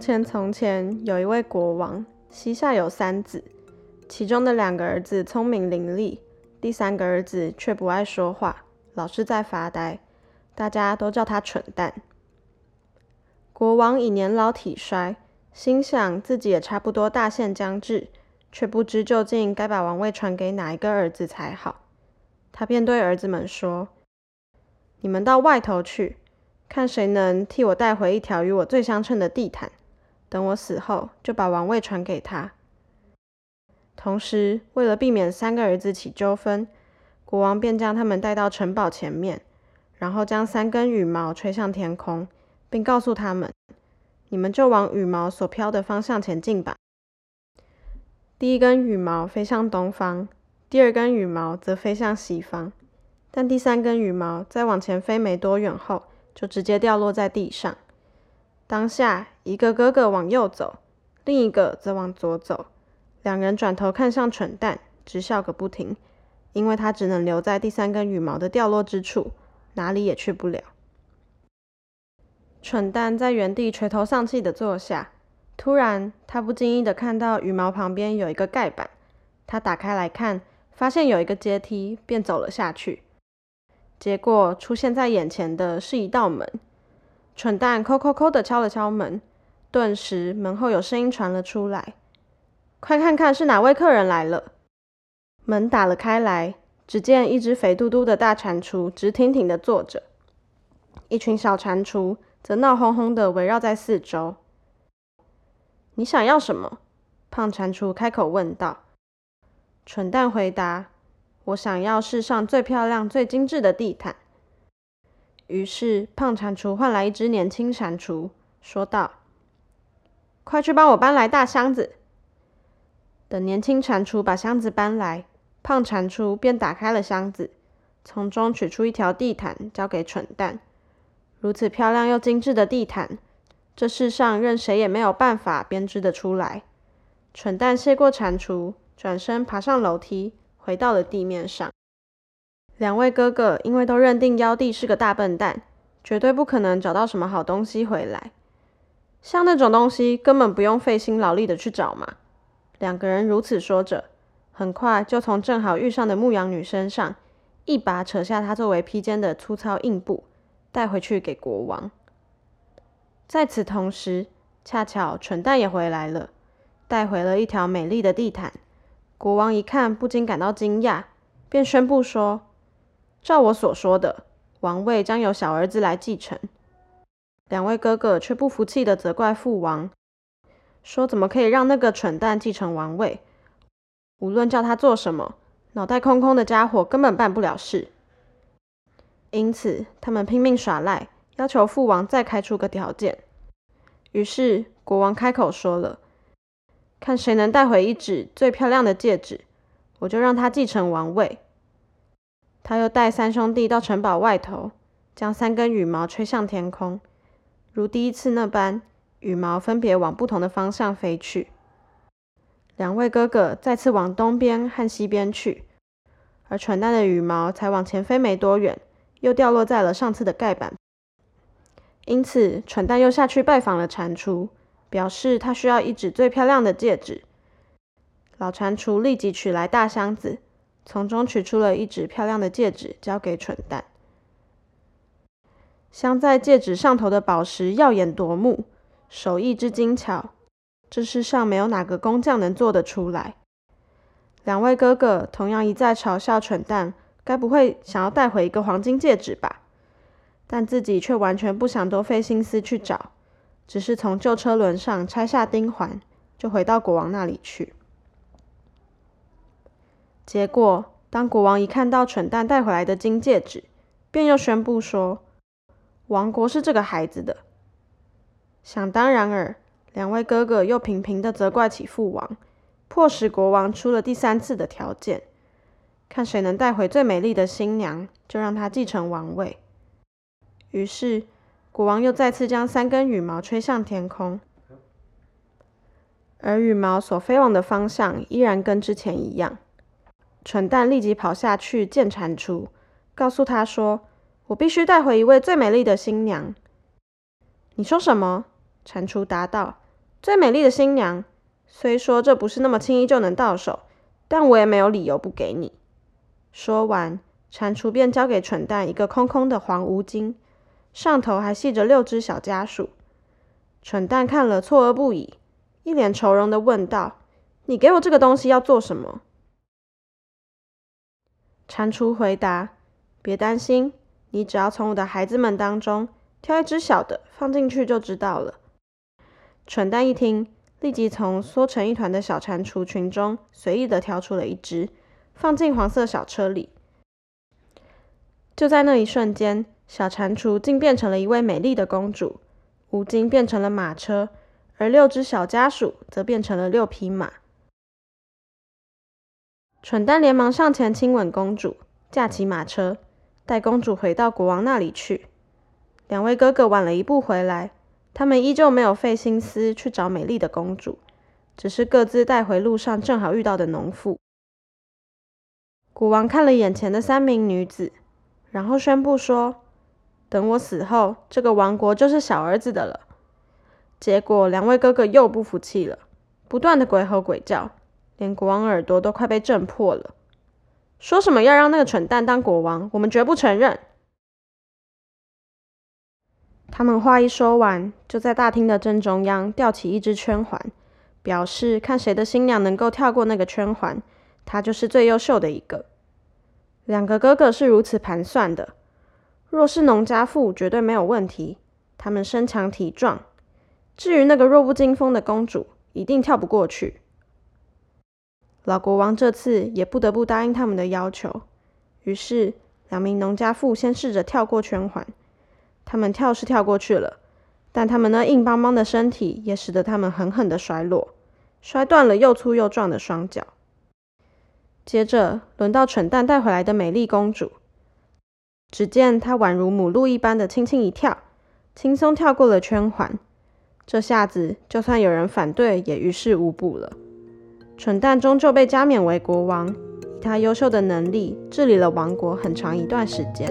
从前，从前有一位国王，膝下有三子，其中的两个儿子聪明伶俐，第三个儿子却不爱说话，老是在发呆，大家都叫他蠢蛋。国王已年老体衰，心想自己也差不多大限将至，却不知究竟该把王位传给哪一个儿子才好。他便对儿子们说：“你们到外头去。”看谁能替我带回一条与我最相称的地毯，等我死后就把王位传给他。同时，为了避免三个儿子起纠纷，国王便将他们带到城堡前面，然后将三根羽毛吹向天空，并告诉他们：“你们就往羽毛所飘的方向前进吧。”第一根羽毛飞向东方，第二根羽毛则飞向西方，但第三根羽毛在往前飞没多远后。就直接掉落在地上。当下，一个哥哥往右走，另一个则往左走。两人转头看向蠢蛋，直笑个不停，因为他只能留在第三根羽毛的掉落之处，哪里也去不了。蠢蛋在原地垂头丧气的坐下。突然，他不经意的看到羽毛旁边有一个盖板，他打开来看，发现有一个阶梯，便走了下去。结果出现在眼前的是一道门，蠢蛋抠抠抠的敲了敲门，顿时门后有声音传了出来：“快看看是哪位客人来了！”门打了开来，只见一只肥嘟嘟的大蟾蜍直挺挺的坐着，一群小蟾蜍则闹哄哄的围绕在四周。“你想要什么？”胖蟾蜍开口问道。蠢蛋回答。我想要世上最漂亮、最精致的地毯。于是，胖蟾蜍换来一只年轻蟾蜍，说道：“快去帮我搬来大箱子。”等年轻蟾蜍把箱子搬来，胖蟾蜍便打开了箱子，从中取出一条地毯，交给蠢蛋。如此漂亮又精致的地毯，这世上任谁也没有办法编织得出来。蠢蛋谢过蟾蜍，转身爬上楼梯。回到了地面上，两位哥哥因为都认定妖帝是个大笨蛋，绝对不可能找到什么好东西回来。像那种东西，根本不用费心劳力的去找嘛。两个人如此说着，很快就从正好遇上的牧羊女身上一把扯下她作为披肩的粗糙硬布，带回去给国王。在此同时，恰巧蠢蛋也回来了，带回了一条美丽的地毯。国王一看，不禁感到惊讶，便宣布说：“照我所说的，王位将由小儿子来继承。”两位哥哥却不服气的责怪父王，说：“怎么可以让那个蠢蛋继承王位？无论叫他做什么，脑袋空空的家伙根本办不了事。”因此，他们拼命耍赖，要求父王再开出个条件。于是，国王开口说了。看谁能带回一指最漂亮的戒指，我就让他继承王位。他又带三兄弟到城堡外头，将三根羽毛吹向天空，如第一次那般，羽毛分别往不同的方向飞去。两位哥哥再次往东边和西边去，而蠢蛋的羽毛才往前飞没多远，又掉落在了上次的盖板。因此，蠢蛋又下去拜访了蟾蜍。表示他需要一指最漂亮的戒指。老蟾蜍立即取来大箱子，从中取出了一只漂亮的戒指，交给蠢蛋。镶在戒指上头的宝石耀眼夺目，手艺之精巧，这世上没有哪个工匠能做得出来。两位哥哥同样一再嘲笑蠢蛋，该不会想要带回一个黄金戒指吧？但自己却完全不想多费心思去找。只是从旧车轮上拆下钉环，就回到国王那里去。结果，当国王一看到蠢蛋带回来的金戒指，便又宣布说：“王国是这个孩子的。”想当然尔，两位哥哥又频频的责怪起父王，迫使国王出了第三次的条件：看谁能带回最美丽的新娘，就让她继承王位。于是。国王又再次将三根羽毛吹向天空，而羽毛所飞往的方向依然跟之前一样。蠢蛋立即跑下去见蟾蜍，告诉他说：“我必须带回一位最美丽的新娘。”你说什么？蟾蜍答道：“最美丽的新娘。虽说这不是那么轻易就能到手，但我也没有理由不给你。说完，蟾蜍便交给蠢蛋一个空空的黄乌金，上头还系着六只小家鼠。蠢蛋看了错愕不已，一脸愁容的问道：“你给我这个东西要做什么？”蟾蜍回答：“别担心，你只要从我的孩子们当中挑一只小的放进去就知道了。”蠢蛋一听，立即从缩成一团的小蟾蜍群中随意的挑出了一只，放进黄色小车里。就在那一瞬间，小蟾蜍竟变成了一位美丽的公主。乌金变成了马车，而六只小家鼠则变成了六匹马。蠢蛋连忙上前亲吻公主，驾起马车，带公主回到国王那里去。两位哥哥晚了一步回来，他们依旧没有费心思去找美丽的公主，只是各自带回路上正好遇到的农妇。国王看了眼前的三名女子，然后宣布说。等我死后，这个王国就是小儿子的了。结果两位哥哥又不服气了，不断的鬼吼鬼叫，连国王耳朵都快被震破了。说什么要让那个蠢蛋当国王，我们绝不承认。他们话一说完，就在大厅的正中央吊起一只圈环，表示看谁的新娘能够跳过那个圈环，她就是最优秀的一个。两个哥哥是如此盘算的。若是农家妇，绝对没有问题。他们身强体壮。至于那个弱不禁风的公主，一定跳不过去。老国王这次也不得不答应他们的要求。于是，两名农家妇先试着跳过圈环。他们跳是跳过去了，但他们那硬邦邦的身体也使得他们狠狠的摔落，摔断了又粗又壮的双脚。接着，轮到蠢蛋带回来的美丽公主。只见她宛如母鹿一般的轻轻一跳，轻松跳过了圈环。这下子，就算有人反对，也于事无补了。蠢蛋终究被加冕为国王，以他优秀的能力治理了王国很长一段时间。